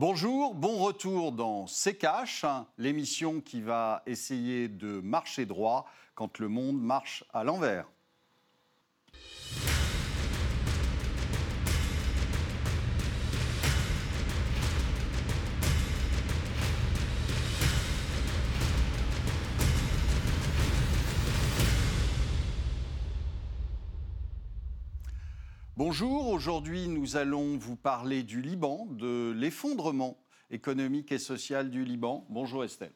Bonjour, bon retour dans C'est Cash, l'émission qui va essayer de marcher droit quand le monde marche à l'envers. Bonjour, aujourd'hui nous allons vous parler du Liban, de l'effondrement économique et social du Liban. Bonjour Estelle.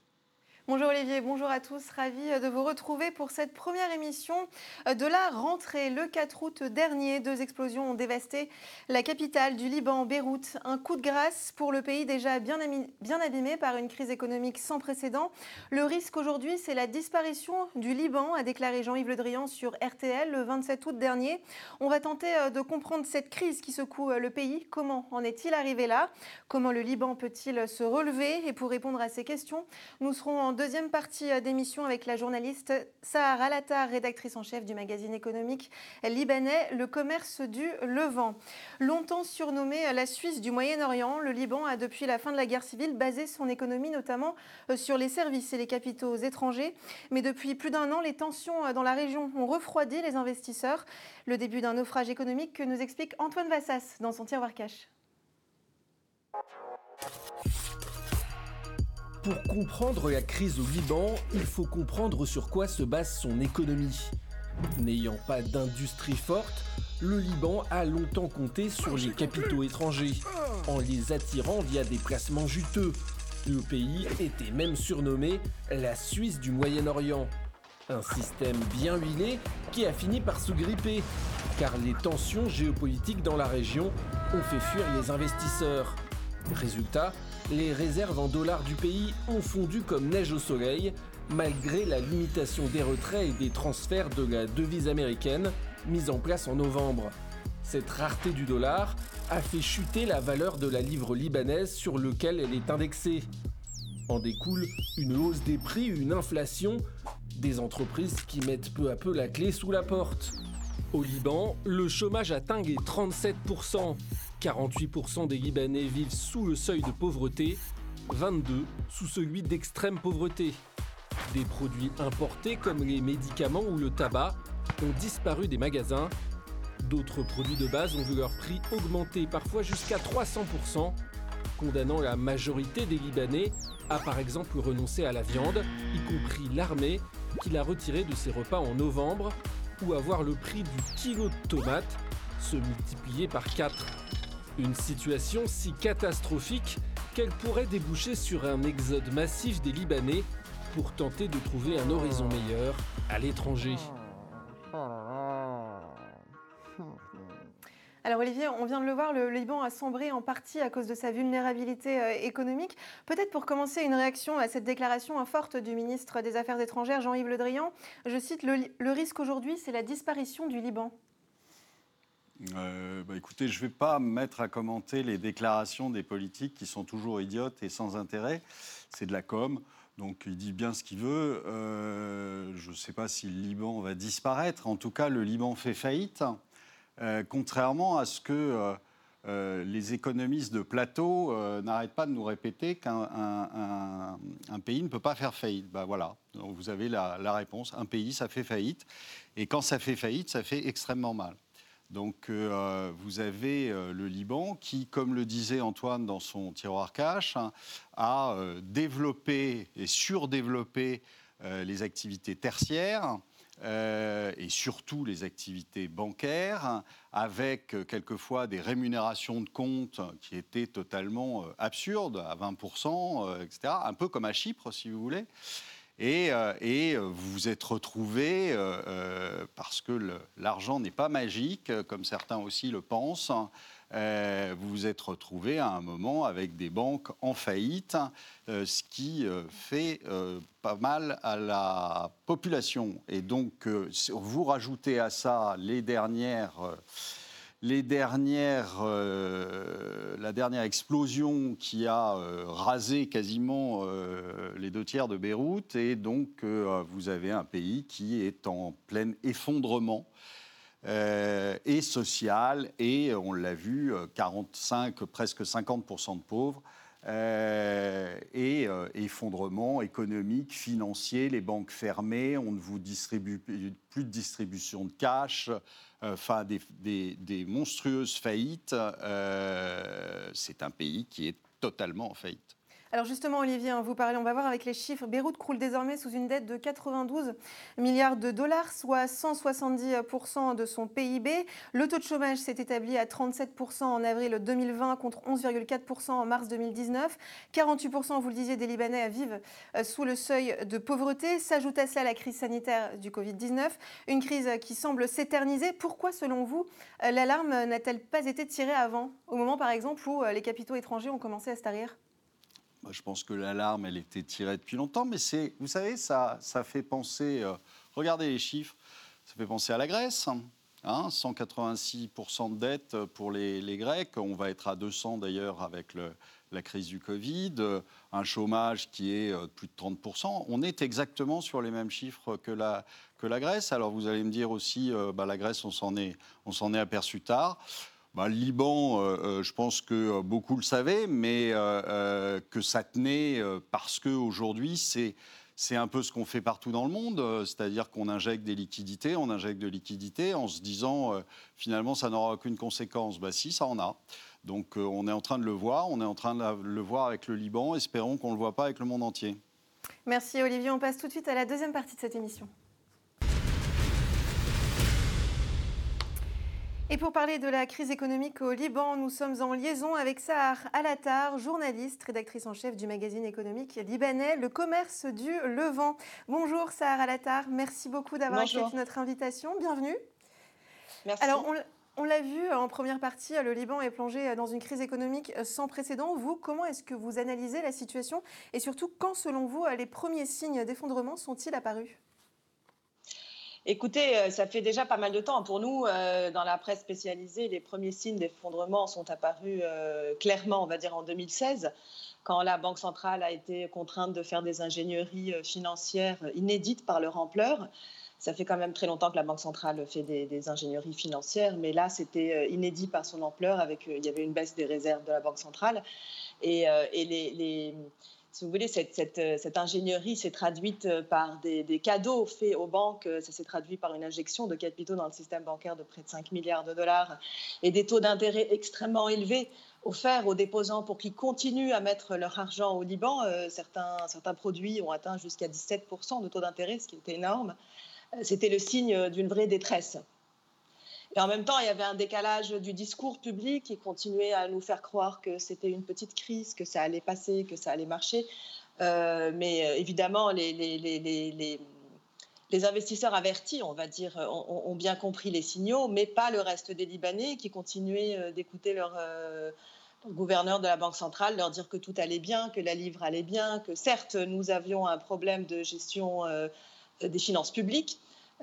Bonjour Olivier, bonjour à tous. Ravi de vous retrouver pour cette première émission de la rentrée. Le 4 août dernier, deux explosions ont dévasté la capitale du Liban, Beyrouth. Un coup de grâce pour le pays déjà bien, abîmé par une crise économique sans précédent. Le risque aujourd'hui, c'est la disparition du Liban, a déclaré Jean-Yves Le Drian sur RTL le 27 août dernier. On va tenter euh, de comprendre cette crise qui secoue euh, le pays. Comment en est-il arrivé là? Comment le Liban peut-il se relever? Et pour répondre à ces questions, nous serons en deuxième partie euh, d'émission avec la journaliste Sahara Latar, rédactrice en chef du magazine économique libanais Le Commerce du Levant. Longtemps surnommé la Suisse du Moyen-Orient, le Liban a depuis la fin de la guerre civile basé son économie notamment euh, sur les services et les capitaux étrangers. Mais depuis plus d'un an, les tensions euh, dans la région ont refroidi les investisseurs. Le début d'un naufrage économique que nous explique Antoine Vassas dans son tiroir cash. Pour comprendre la crise au Liban, il faut comprendre sur quoi se base son économie. N'ayant pas d'industrie forte, le Liban a longtemps compté sur les capitaux étrangers, en les attirant via des placements juteux. Le pays était même surnommé la Suisse du Moyen-Orient. Un système bien huilé qui a fini par se gripper, car les tensions géopolitiques dans la région ont fait fuir les investisseurs. Résultat, les réserves en dollars du pays ont fondu comme neige au soleil, malgré la limitation des retraits et des transferts de la devise américaine mise en place en novembre. Cette rareté du dollar a fait chuter la valeur de la livre libanaise sur lequel elle est indexée. En découle une hausse des prix, une inflation, des entreprises qui mettent peu à peu la clé sous la porte. Au Liban, le chômage atteint les 37%. 48% des Libanais vivent sous le seuil de pauvreté, 22% sous celui d'extrême pauvreté. Des produits importés comme les médicaments ou le tabac ont disparu des magasins. D'autres produits de base ont vu leur prix augmenter parfois jusqu'à 300%, condamnant la majorité des Libanais à par exemple renoncer à la viande, y compris l'armée qui l'a retiré de ses repas en novembre, ou à voir le prix du kilo de tomates se multiplier par 4. Une situation si catastrophique qu'elle pourrait déboucher sur un exode massif des Libanais pour tenter de trouver un horizon meilleur à l'étranger. Alors Olivier, on vient de le voir, le Liban a sombré en partie à cause de sa vulnérabilité euh, économique. Peut-être pour commencer une réaction à cette déclaration forte du ministre des Affaires étrangères Jean-Yves Le Drian, je cite, le risque aujourd'hui, c'est la disparition du Liban. Euh, bah, écoutez, je ne vais pas me mettre à commenter les déclarations des politiques qui sont toujours idiotes et sans intérêt. C'est de la com. Donc il dit bien ce qu'il veut. Euh, je ne sais pas si le Liban va disparaître. En tout cas, le Liban fait faillite, euh, contrairement à ce que les économistes de plateau n'arrêtent pas de nous répéter qu'un pays ne peut pas faire faillite. Ben voilà, vous avez la réponse. Un pays, ça fait faillite. Et quand ça fait faillite, ça fait extrêmement mal. Donc euh, vous avez euh, le Liban qui, comme le disait Antoine dans son tiroir cash, hein, a euh, développé et surdéveloppé les activités tertiaires. et surtout les activités bancaires, avec quelquefois des rémunérations de comptes qui étaient totalement absurdes, à 20%, etc., un peu comme à Chypre, si vous voulez. Et, euh, euh, vous vous êtes retrouvé, euh, parce que l'argent n'est pas magique, comme certains aussi le pensent, vous vous êtes retrouvé à un moment avec des banques en faillite, ce qui fait pas mal à la population. Et donc, vous rajoutez à ça les dernières euh, la dernière explosion qui a euh, rasé quasiment euh, les deux tiers de Beyrouth, et donc vous avez un pays qui est en plein effondrement. et social, et on l'a vu, 45, presque 50% de pauvres, et effondrement économique, financier, les banques fermées, on ne vous distribue plus de distribution de cash, enfin des, des, monstrueuses faillites. C'est un pays qui est totalement en faillite. Alors justement, Olivier, hein, vous parlez, on va voir avec les chiffres. Beyrouth croule désormais sous une dette de 92 milliards de dollars, soit 170% de son PIB. Le taux de chômage s'est établi à 37% en avril 2020 contre 11,4% en mars 2019. 48%, vous le disiez, des Libanais vivent euh, sous le seuil de pauvreté. S'ajoute à cela la crise sanitaire du Covid-19, une crise qui semble s'éterniser. Pourquoi, selon vous, euh, l'alarme n'a-t-elle pas été tirée avant, au moment par exemple où euh, les capitaux étrangers ont commencé à se tarir? Je pense que l'alarme, elle était tirée depuis longtemps, mais c'est, vous savez, ça, ça fait penser. Euh, regardez les chiffres, ça fait penser à la Grèce. Hein, 186% de dette pour les, Grecs. On va être à 200 d'ailleurs avec la crise du Covid. Un chômage qui est de euh, plus de 30%. On est exactement sur les mêmes chiffres que la, Grèce. Alors vous allez me dire aussi, euh, bah, la Grèce, on s'en est, on s'en est aperçu tard. Bah, le Liban, euh, euh, je pense que euh, beaucoup le savaient, mais que ça tenait parce qu'aujourd'hui, c'est c'est un peu ce qu'on fait partout dans le monde, c'est-à-dire qu'on injecte des liquidités, on injecte de liquidités en se disant finalement ça n'aura aucune conséquence. Bah si, ça en a. Donc on est en train de le voir, on est en train de le voir avec le Liban, espérons qu'on ne le voit pas avec le monde entier. Merci Olivier, on passe tout de suite à la deuxième partie de cette émission. Et pour parler de la crise économique au Liban, nous sommes en liaison avec Sahar Alatar, journaliste, rédactrice en chef du magazine économique libanais Le Commerce du Levant. Bonjour Sahar Alatar, merci beaucoup d'avoir accepté notre invitation. Bienvenue. Merci. Alors, on, l'a vu en première partie, le Liban est plongé dans une crise économique sans précédent. Vous, comment est-ce que vous analysez la situation et surtout quand, selon vous, les premiers signes d'effondrement sont-ils apparus? Écoutez, euh, ça fait déjà pas mal de temps. Pour nous, euh, dans la presse spécialisée, les premiers signes d'effondrement sont apparus euh, clairement, on va dire, en 2016, quand la Banque centrale a été contrainte de faire des ingénieries financières inédites par leur ampleur. Ça fait quand même très longtemps que la Banque centrale fait des, ingénieries financières, mais là, c'était inédit par son ampleur. Avec, il y avait une baisse des réserves de la Banque centrale. Et, les si vous voulez, cette, euh, ingénierie s'est traduite euh, par des, cadeaux faits aux banques, ça s'est traduit par une injection de capitaux dans le système bancaire de près de 5 milliards de dollars et des taux d'intérêt extrêmement élevés offerts aux déposants pour qu'ils continuent à mettre leur argent au Liban. Euh, certains, certains produits ont atteint jusqu'à 17% de taux d'intérêt, ce qui est énorme. C'était le signe d'une vraie détresse. Et en même temps, il y avait un décalage du discours public qui continuait à nous faire croire que c'était une petite crise, que ça allait passer, que ça allait marcher. Euh, mais euh, évidemment, les, investisseurs avertis, on va dire, ont, bien compris les signaux, mais pas le reste des Libanais qui continuaient euh, d'écouter leur gouverneur de la Banque centrale, leur dire que tout allait bien, que la livre allait bien, que certes, nous avions un problème de gestion des finances publiques,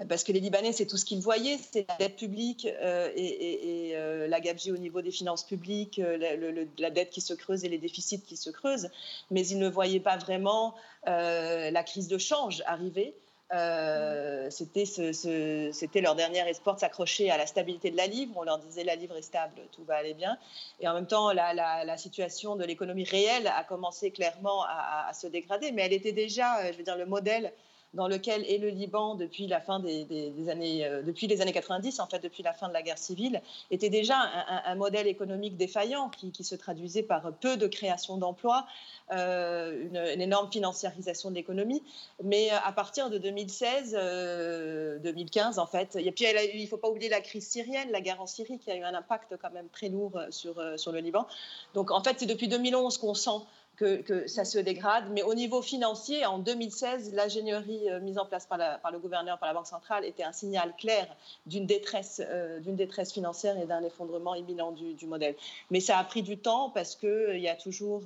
parce que les Libanais, c'est tout ce qu'ils voyaient, c'est la dette publique euh, et, euh, la gabegie au niveau des finances publiques, euh, la dette qui se creuse et les déficits qui se creusent, mais ils ne voyaient pas vraiment la crise de change arriver. c'était leur dernier espoir de s'accrocher à la stabilité de la livre. On leur disait la livre est stable, tout va aller bien. Et en même temps, la, situation de l'économie réelle a commencé clairement à, à, se dégrader, mais elle était déjà, je veux dire, le modèle dans lequel est le Liban depuis la fin des, années, euh, depuis les années 90, en fait, depuis la fin de la guerre civile, était déjà un, modèle économique défaillant qui, se traduisait par peu de création d'emplois, euh, une, énorme financiarisation de l'économie. Mais euh, à partir de 2016, 2015, en fait, et puis il ne faut pas oublier la crise syrienne, la guerre en Syrie, qui a eu un impact quand même très lourd sur, sur le Liban. Donc en fait, c'est depuis 2011 qu'on sent que, ça se dégrade. Mais au niveau financier, en 2016, l'ingénierie euh, mise en place par, le gouverneur, par la Banque centrale, était un signal clair d'une détresse, euh, détresse financière et d'un effondrement imminent du, modèle. Mais ça a pris du temps parce qu'il euh, y a toujours...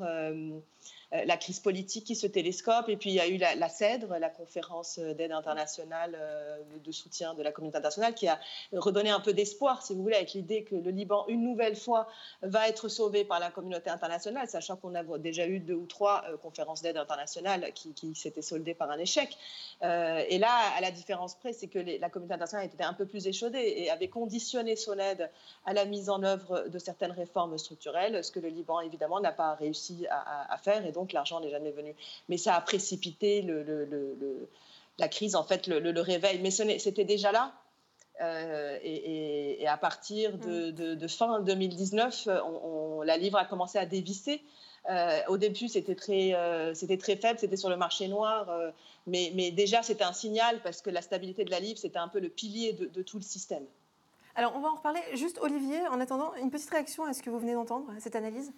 la crise politique qui se télescope. Et puis il y a eu la, CEDRE, la conférence d'aide internationale euh, de soutien de la communauté internationale, qui a redonné un peu d'espoir, si vous voulez, avec l'idée que le Liban, une nouvelle fois, va être sauvé par la communauté internationale, sachant qu'on a déjà eu deux ou trois conférences d'aide internationale qui, s'étaient soldées par un échec. et là, à la différence près, c'est que la communauté internationale était un peu plus échaudée et avait conditionné son aide à la mise en œuvre de certaines réformes structurelles, ce que le Liban, évidemment, n'a pas réussi à, faire, et donc l'argent n'est jamais venu. Mais ça a précipité le, la crise, en fait, le, réveil. Mais c'était déjà là. Euh, et, à partir de, mm. fin 2019, on, la livre a commencé à dévisser. Euh, au début, c'était très, euh, c'était très faible, c'était sur le marché noir, mais, mais, déjà, c'était un signal parce que la stabilité de la livre, c'était un peu le pilier de, de, tout le système. Alors, on va en reparler. Juste, Olivier, en attendant, une petite réaction à ce que vous venez d'entendre, cette analyse?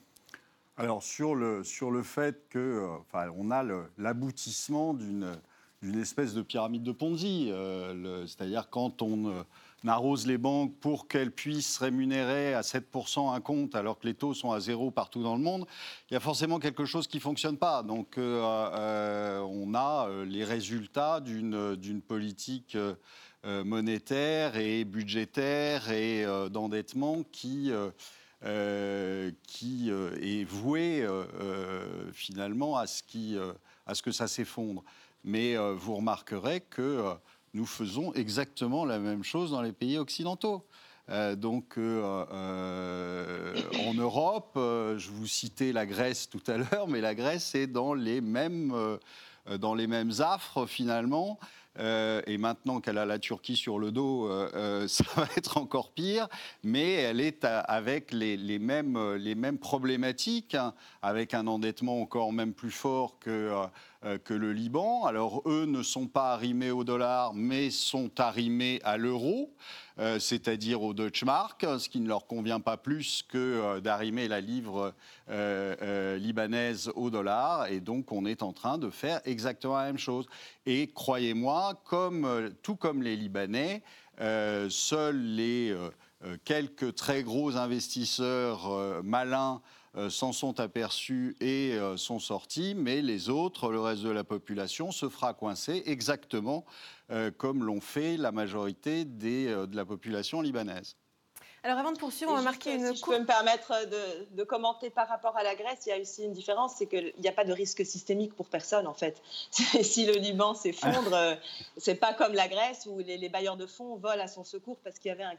Alors sur le, sur le fait que, euh, enfin, on a l'aboutissement d'une espèce de pyramide de Ponzi, euh, c'est-à-dire quand on euh, arrose les banques pour qu'elles puissent rémunérer à 7% un compte alors que les taux sont à zéro partout dans le monde, il y a forcément quelque chose qui ne fonctionne pas. Donc on a les résultats d'une politique monétaire et budgétaire et d'endettement qui euh, qui euh, est voué euh, finalement à ce, qui, à ce que ça s'effondre. Mais vous remarquerez que nous faisons exactement la même chose dans les pays occidentaux. donc en Europe, je vous citais la Grèce tout à l'heure, mais la Grèce est dans les mêmes, dans les mêmes affres finalement. Euh, et maintenant qu'elle a la Turquie sur le dos, euh, euh, ça va être encore pire. Mais elle est avec les, mêmes, problématiques, hein, avec un endettement encore même plus fort que le Liban. Alors eux ne sont pas arrimés au dollar, mais sont arrimés à l'euro. Euh, c'est-à-dire au Deutsche Mark, ce qui ne leur convient pas plus que euh, d'arrimer la livre euh, libanaise au dollar. Et donc, on est en train de faire exactement la même chose. Et croyez-moi, tout comme les Libanais, seuls les quelques très gros investisseurs malins s'en sont aperçus et sont sortis, mais les autres, le reste de la population, se fera coincer exactement euh, comme l'ont fait la majorité des, euh, de la population libanaise. Alors avant de poursuivre, on va marquer une. Si je peux me permettre de, commenter par rapport à la Grèce, il y a aussi une différence, c'est qu'il n'y a pas de risque systémique pour personne en fait. si le Liban s'effondre, euh, c'est pas comme la Grèce où les, bailleurs de fonds volent à son secours parce qu'il y avait un,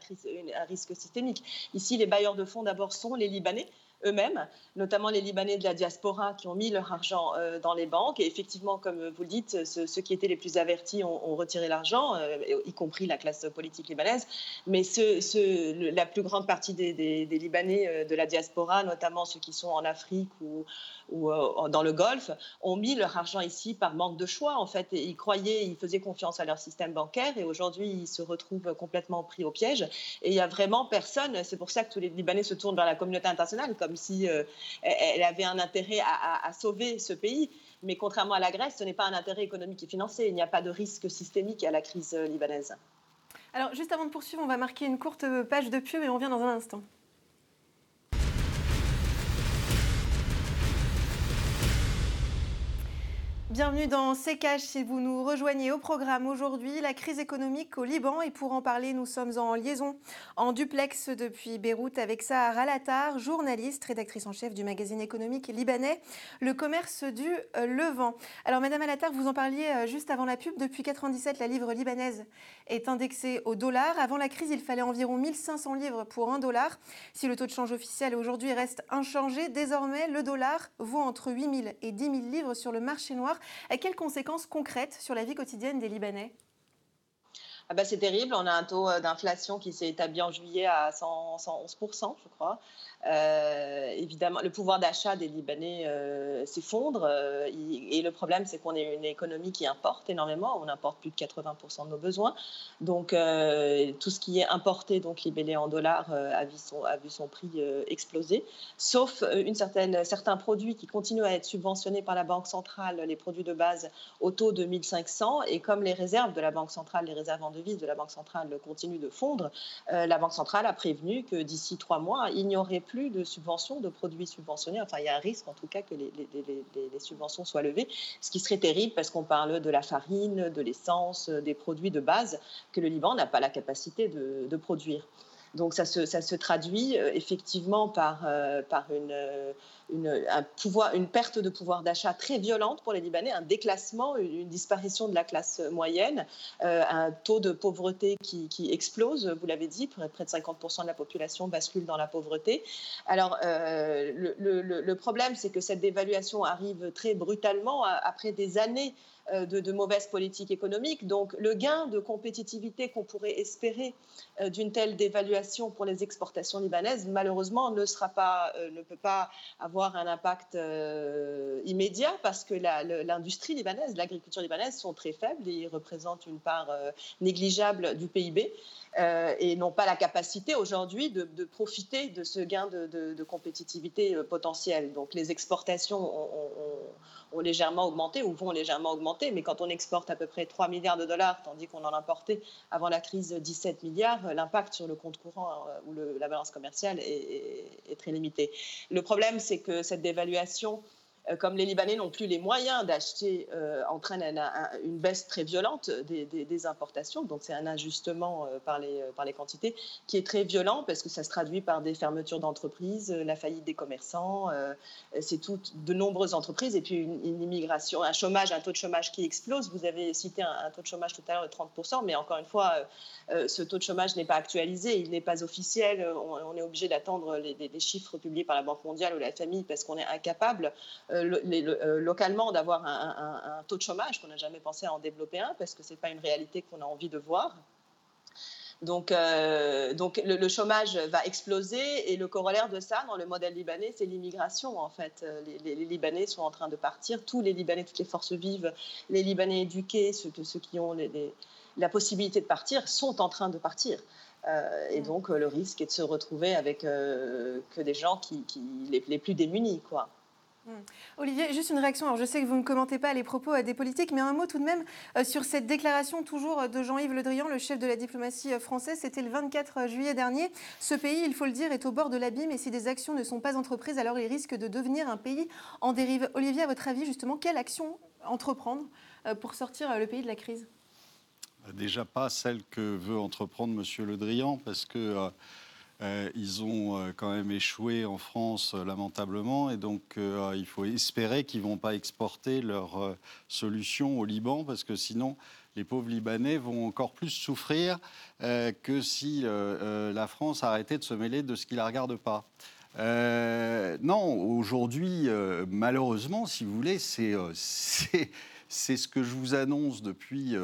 un risque systémique. Ici, les bailleurs de fonds d'abord sont les Libanais eux-mêmes, notamment les Libanais de la diaspora qui ont mis leur argent euh, dans les banques. Et effectivement, comme vous le dites, ceux, qui étaient les plus avertis ont, retiré l'argent, euh, y compris la classe politique libanaise. Mais la plus grande partie des, Libanais euh, de la diaspora, notamment ceux qui sont en Afrique ou, dans le Golfe, ont mis leur argent ici par manque de choix. En fait, ils croyaient, ils faisaient confiance à leur système bancaire et aujourd'hui, ils se retrouvent complètement pris au piège. Et il n'y a vraiment personne. C'est pour ça que tous les Libanais se tournent vers la communauté internationale, si euh, elle avait un intérêt à, sauver ce pays. Mais contrairement à la Grèce, ce n'est pas un intérêt économique et financier. Il n'y a pas de risque systémique à la crise euh, libanaise. Alors, juste avant de poursuivre, on va marquer une courte page de pub et on revient dans un instant. Bienvenue dans C'est Cash si vous nous rejoignez au programme aujourd'hui, la crise économique au Liban. Et pour en parler, nous sommes en liaison en duplex depuis Beyrouth avec Sahara Latar, journaliste, rédactrice en chef du magazine économique libanais Le Commerce du euh, Levant. Alors Madame Alatar, vous en parliez euh, juste avant la pub. Depuis 97, la livre libanaise est indexée au dollar. Avant la crise, il fallait environ 1500 livres pour un dollar. Si le taux de change officiel aujourd'hui reste inchangé, désormais le dollar vaut entre 8000 et 10 000 livres sur le marché noir. Quelles conséquences concrètes sur la vie quotidienne des Libanais? Ah bah, c'est terrible. On a un taux euh, d'inflation qui s'est établi en juillet à 111%, je crois. Euh, évidemment, le pouvoir d'achat des Libanais euh, s'effondre. Et le problème, c'est qu'on est une économie qui importe énormément. On importe plus de 80% de nos besoins. Donc, tout ce qui est importé, donc libellé en dollars, a, vu son, a vu son prix exploser. Sauf une certaine, certains produits qui continuent à être subventionnés par la Banque centrale, les produits de base au taux de 1500. Et comme les réserves de la Banque centrale, les réserves en de la Banque centrale continuent de fondre, la Banque centrale a prévenu que d'ici trois mois, il n'y aurait plus de subventions, de produits subventionnés. Enfin, il y a un risque en tout cas que les, subventions soient levées, ce qui serait terrible parce qu'on parle de la farine, de l'essence, des produits de base que le Liban n'a pas la capacité de, produire. Donc ça se, ça se traduit euh, effectivement par, euh, par une, un pouvoir, une perte de pouvoir d'achat très violente pour les Libanais, un déclassement, une, disparition de la classe moyenne, euh, un taux de pauvreté qui, explose, vous l'avez dit, près de 50% de la population bascule dans la pauvreté. Alors, euh, le, le, problème, c'est que cette dévaluation arrive très brutalement après des années euh, de, mauvaises politiques économiques. Donc le gain de compétitivité qu'on pourrait espérer euh, d'une telle dévaluation pour les exportations libanaises, malheureusement, ne, sera pas, euh, ne peut pas avoir un impact immédiat parce que l'industrie libanaise, l'agriculture libanaise sont très faibles et ils représentent une part négligeable du PIB. et n'ont pas la capacité aujourd'hui de, profiter de ce gain de, compétitivité potentiel. Donc les exportations ont, ont légèrement augmenté ou vont légèrement augmenter. Mais quand on exporte à peu près 3 milliards de dollars, tandis qu'on en importait avant la crise 17 milliards, l'impact sur le compte courant euh, ou la balance commerciale est, très limité. Le problème, c'est que cette dévaluation euh, comme les Libanais n'ont plus les moyens d'acheter, euh, entraîne une baisse très violente des, importations. Donc c'est un ajustement euh, par, les, quantités qui est très violent parce que ça se traduit par des fermetures d'entreprises, la faillite des commerçants, c'est tout de nombreuses entreprises et puis une, immigration, un chômage, un taux de chômage qui explose. Vous avez cité un, taux de chômage tout à l'heure de 30%, mais encore une fois, ce taux de chômage n'est pas actualisé, il n'est pas officiel. On, est obligé d'attendre les, les, chiffres publiés par la Banque mondiale ou la FMI parce qu'on est incapable euh, euh, localement d'avoir un, taux de chômage qu'on n'a jamais pensé à en développer un parce que ce n'est pas une réalité qu'on a envie de voir. Donc, euh, donc le, chômage va exploser et le corollaire de ça dans le modèle libanais, c'est l'immigration en fait. Les, Libanais sont en train de partir, tous les Libanais, toutes les forces vives, les Libanais éduqués, ceux, ceux qui ont la possibilité de partir, sont en train de partir. et donc le risque est de se retrouver avec que des gens qui, les, les, plus démunis, quoi. Hmm. Olivier, juste une réaction. Alors, je sais que vous ne commentez pas les propos euh, des politiques, mais un mot tout de même euh, sur cette déclaration toujours euh, de Jean-Yves Le Drian, le chef de la diplomatie française. C'était le 24 juillet dernier. Ce pays, il faut le dire, est au bord de l'abîme et si des actions ne sont pas entreprises, alors il risque de devenir un pays en dérive. Olivier, à votre avis, justement, quelle action entreprendre pour sortir le pays de la crise? Déjà pas celle que veut entreprendre M. Le Drian, parce que euh, ils ont euh, quand même échoué en France euh, lamentablement et donc il faut espérer qu'ils ne vont pas exporter leur solution au Liban parce que sinon les pauvres Libanais vont encore plus souffrir que si la France arrêtait de se mêler de ce qui ne la regarde pas. non, aujourd'hui, malheureusement, si vous voulez, c'est ce que je vous annonce depuis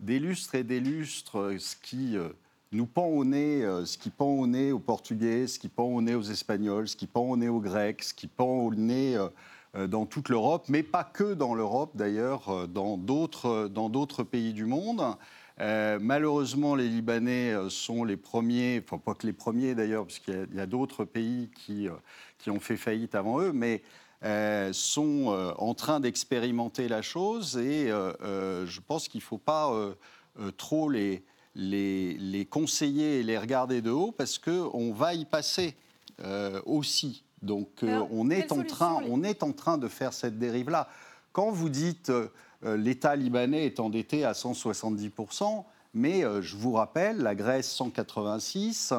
des lustres et des lustres, ce qui nous pend au nez euh, ce qui pend au nez aux Portugais, ce qui pend au nez aux Espagnols, ce qui pend au nez aux Grecs, ce qui pend au nez euh, euh, dans toute l'Europe, mais pas que dans l'Europe d'ailleurs, dans d'autres pays du monde. malheureusement, les Libanais sont les premiers, enfin pas que les premiers d'ailleurs, parce qu'il y a, d'autres pays qui, qui, ont fait faillite avant eux, mais sont en train d'expérimenter la chose et je pense qu'il ne faut pas trop les, les, conseiller et les regarder de haut parce qu'on va y passer euh, aussi. Donc euh, on, est en train, on est en train de faire cette dérive-là. Quand vous dites euh, l'État libanais est endetté à 170%, mais je vous rappelle, la Grèce 186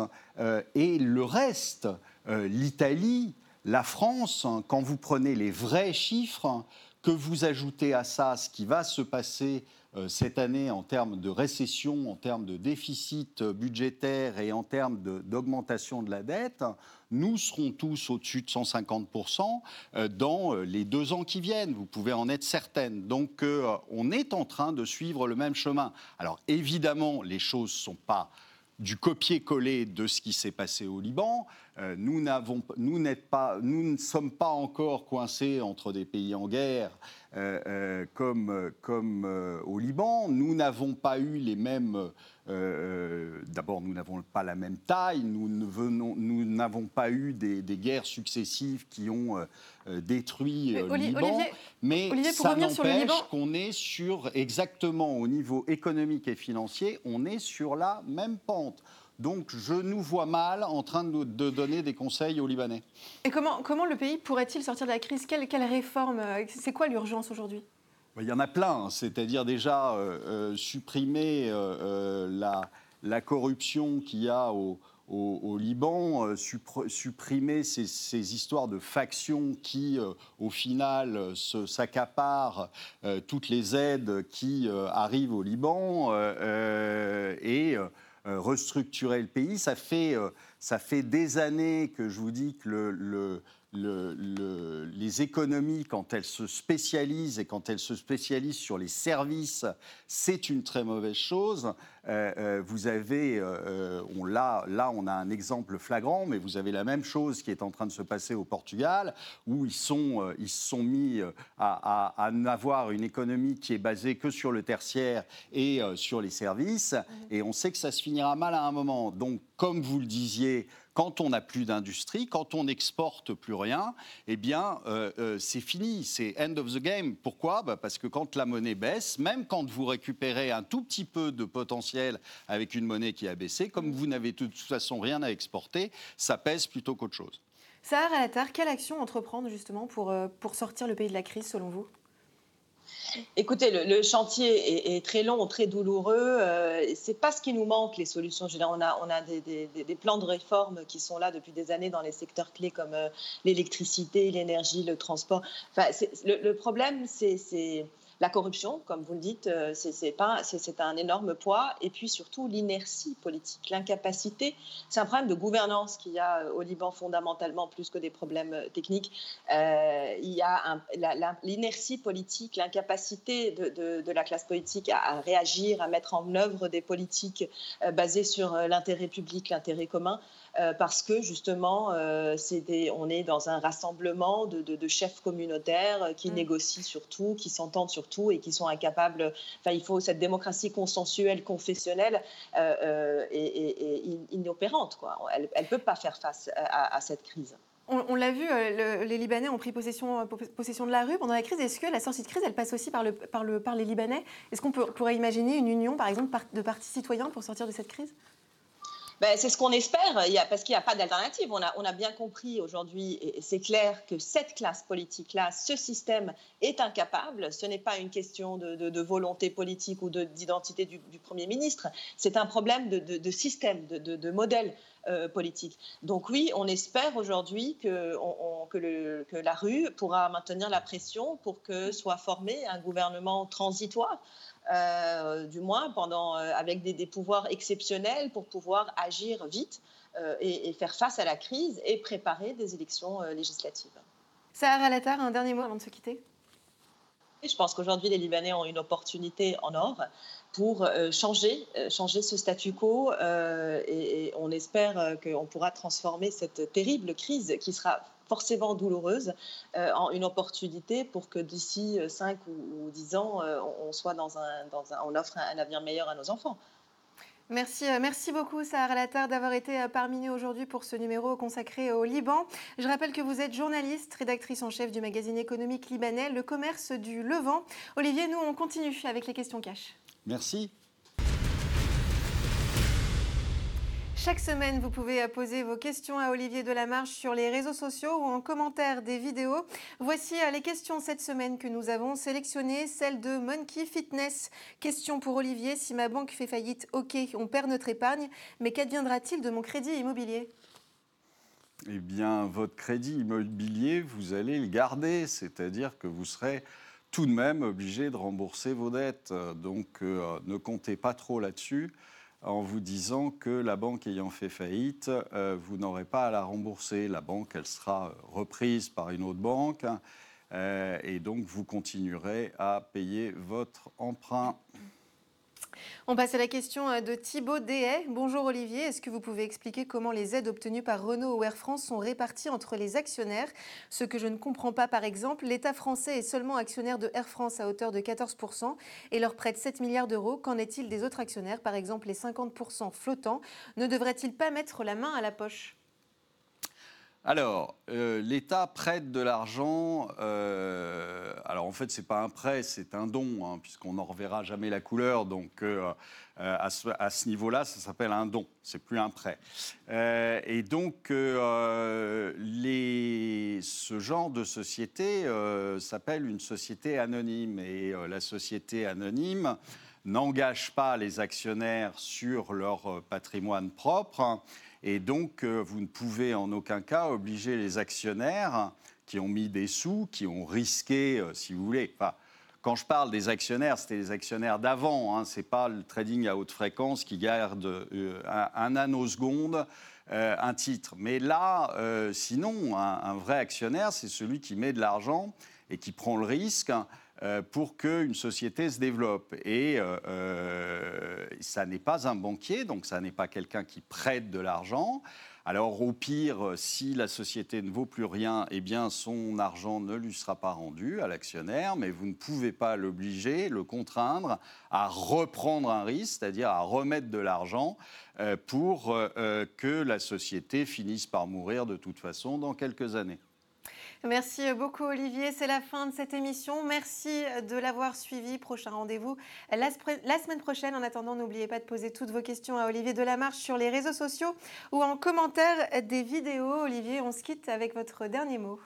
et le reste, l'Italie, la France, hein, quand vous prenez les vrais chiffres, que vous ajoutez à ça ce qui va se passer euh, cette année en termes de récession, en termes de déficit budgétaire et en termes d'augmentation de, la dette, nous serons tous au-dessus de 150% euh, dans euh, les deux ans qui viennent. Vous pouvez en être certaine. Donc on est en train de suivre le même chemin. Alors évidemment, les choses ne sont pas du copier-coller de ce qui s'est passé au Liban. nous, nous, pas, nous ne sommes pas encore coincés entre des pays en guerre euh, euh, comme, comme euh, au Liban. Nous n'avons pas eu les mêmes... D'abord, nous n'avons pas la même taille, nous n'avons pas eu des, guerres successives qui ont détruit le Liban. mais ça n'empêche qu'on est sur, exactement au niveau économique et financier, on est sur la même pente. Donc je nous vois mal en train de, donner des conseils aux Libanais. Et comment, comment le pays pourrait-il sortir de la crise? Quelle, quelle réforme? Euh, C'est quoi l'urgence aujourd'hui? Il y en a plein, c'est-à-dire déjà euh, euh, supprimer la, la, corruption qu'il y a au, Liban, euh, supprimer ces, histoires de factions qui, euh, au final, s'accaparent toutes les aides qui arrivent au Liban et restructurer le pays. Ça fait, ça fait des années que je vous dis que le les économies, quand elles se spécialisent et quand elles se spécialisent sur les services, c'est une très mauvaise chose. Euh, euh, vous avez, euh, on, là, là, on a un exemple flagrant, mais vous avez la même chose qui est en train de se passer au Portugal, où ils, sont, ils se sont mis à, à, avoir une économie qui est basée que sur le tertiaire et sur les services, mmh. et on sait que ça se finira mal à un moment. Donc, comme vous le disiez, quand on n'a plus d'industrie, quand on n'exporte plus rien, eh bien, euh, euh, c'est fini, c'est end of the game. Pourquoi? Bah, Parce que quand la monnaie baisse, même quand vous récupérez un tout petit peu de potentiel avec une monnaie qui a baissé, comme vous n'avez de toute façon rien à exporter, ça pèse plutôt qu'autre chose. Sarah Alatar, quelle action entreprendre justement pour, euh, pour sortir le pays de la crise selon vous? Écoutez, le, chantier est, très long, très douloureux. Euh, c'est pas ce qui nous manque, les solutions. Je on a, on a des, plans de réforme qui sont là depuis des années dans les secteurs clés comme euh, l'électricité, l'énergie, le transport. Enfin, le, problème, c'est la corruption, comme vous le dites, euh, c'est un énorme poids. Et puis surtout l'inertie politique, l'incapacité. C'est un problème de gouvernance qu'il y a euh, au Liban fondamentalement, plus que des problèmes euh, techniques. il y a l'inertie politique, l'incapacité de, la classe politique à, réagir, à mettre en œuvre des politiques basées sur l'intérêt public, l'intérêt commun. Euh, parce que justement, euh, on est dans un rassemblement de, chefs communautaires qui mm. négocient sur tout, qui s'entendent sur tout et qui sont incapables. Enfin, il faut cette démocratie consensuelle, confessionnelle et, inopérante. Quoi. Elle ne peut pas faire face à, cette crise. On, l'a vu, les Libanais ont pris possession, possession, de la rue pendant la crise. Est-ce que la sortie de crise, elle passe aussi par, le, par, le, par les Libanais? Est-ce qu'on pourrait imaginer une union, par exemple, de partis citoyens pour sortir de cette crise? Ben, c'est ce qu'on espère, parce qu'il n'y a pas d'alternative. On a, bien compris aujourd'hui, et c'est clair, que cette classe politique-là, ce système est incapable. Ce n'est pas une question de, volonté politique ou d'identité du, Premier ministre, c'est un problème de, système, de, modèle. Euh, politique. Donc oui, on espère aujourd'hui que, la rue pourra maintenir la pression pour que soit formé un gouvernement transitoire euh, du moins pendant, euh, avec des, pouvoirs exceptionnels pour pouvoir agir vite euh, et, faire face à la crise et préparer des élections législatives. Sarah Latar, un dernier mot avant de se quitter? Je pense qu'aujourd'hui, les Libanais ont une opportunité en or pour changer, changer ce statu quo et, on espère qu'on pourra transformer cette terrible crise qui sera forcément douloureuse, euh, en une opportunité pour que d'ici 5 euh, ou, 10 ans, euh, on soit dans un, dans un, on offre un, avenir meilleur à nos enfants. Merci, merci beaucoup Sarah Latar d'avoir été parmi nous aujourd'hui pour ce numéro consacré au Liban. Je rappelle que vous êtes journaliste, rédactrice en chef du magazine économique libanais Le Commerce du Levant. Olivier, nous on continue avec les questions cash. Merci. Chaque semaine, vous pouvez poser vos questions à Olivier Delamarche sur les réseaux sociaux ou en commentaire des vidéos. Voici euh, les questions cette semaine que nous avons sélectionnées. Celle de Monkey Fitness. Question pour Olivier. Si ma banque fait faillite, ok, on perd notre épargne, mais qu'adviendra-t-il de mon crédit immobilier? Eh bien, votre crédit immobilier, vous allez le garder, c'est-à-dire que vous serez tout de même obligé de rembourser vos dettes. Donc, euh, ne comptez pas trop là-dessus en vous disant que la banque ayant fait faillite, euh, vous n'aurez pas à la rembourser. La banque, elle sera reprise par une autre banque euh, et donc vous continuerez à payer votre emprunt. On passe à la question euh, de Thibaut Dehay. Bonjour Olivier, est-ce que vous pouvez expliquer comment les aides obtenues par Renault ou Air France sont réparties entre les actionnaires? Ce que je ne comprends pas par exemple, l'État français est seulement actionnaire de Air France à hauteur de 14% et leur prête 7 milliards d'euros. Qu'en est-il des autres actionnaires, par exemple les 50% flottants Ne devrait-il pas mettre la main à la poche? Alors, euh, l'État prête de l'argent. Euh, alors, en fait, ce n'est pas un prêt, c'est un don, hein, puisqu'on n'en reverra jamais la couleur. Donc, euh, à ce, niveau-là, ça s'appelle un don, c'est plus un prêt. et donc, ce genre de société s'appelle une société anonyme. Et la société anonyme n'engage pas les actionnaires sur leur patrimoine propre Et donc, euh, vous ne pouvez en aucun cas obliger les actionnaires qui ont mis des sous, qui ont risqué, euh, si vous voulez. Enfin, quand je parle des actionnaires, c'était les actionnaires d'avant. Hein, Ce n'est pas le trading à haute fréquence qui garde euh, un, un, euh, un titre. Mais là, euh, sinon, un, vrai actionnaire, c'est celui qui met de l'argent et qui prend le risque euh, pour qu'une société se développe. Et euh, euh, ça n'est pas un banquier, donc ça n'est pas quelqu'un qui prête de l'argent. Alors au pire, si la société ne vaut plus rien, eh bien son argent ne lui sera pas rendu à l'actionnaire, mais vous ne pouvez pas l'obliger, le contraindre à reprendre un risque, c'est-à-dire à remettre de l'argent euh, pour euh, que la société finisse par mourir de toute façon dans quelques années. Merci beaucoup Olivier, c'est la fin de cette émission. Merci de l'avoir suivi. Prochain rendez-vous la, la, semaine prochaine. En attendant, n'oubliez pas de poser toutes vos questions à Olivier Delamarche sur les réseaux sociaux ou en commentaire des vidéos. Olivier, on se quitte avec votre dernier mot.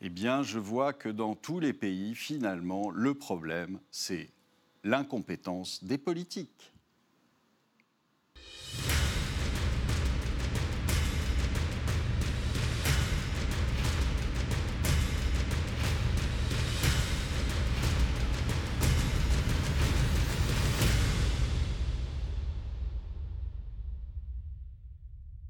Eh bien, je vois que dans tous les pays, finalement, le problème, c'est l'incompétence des politiques.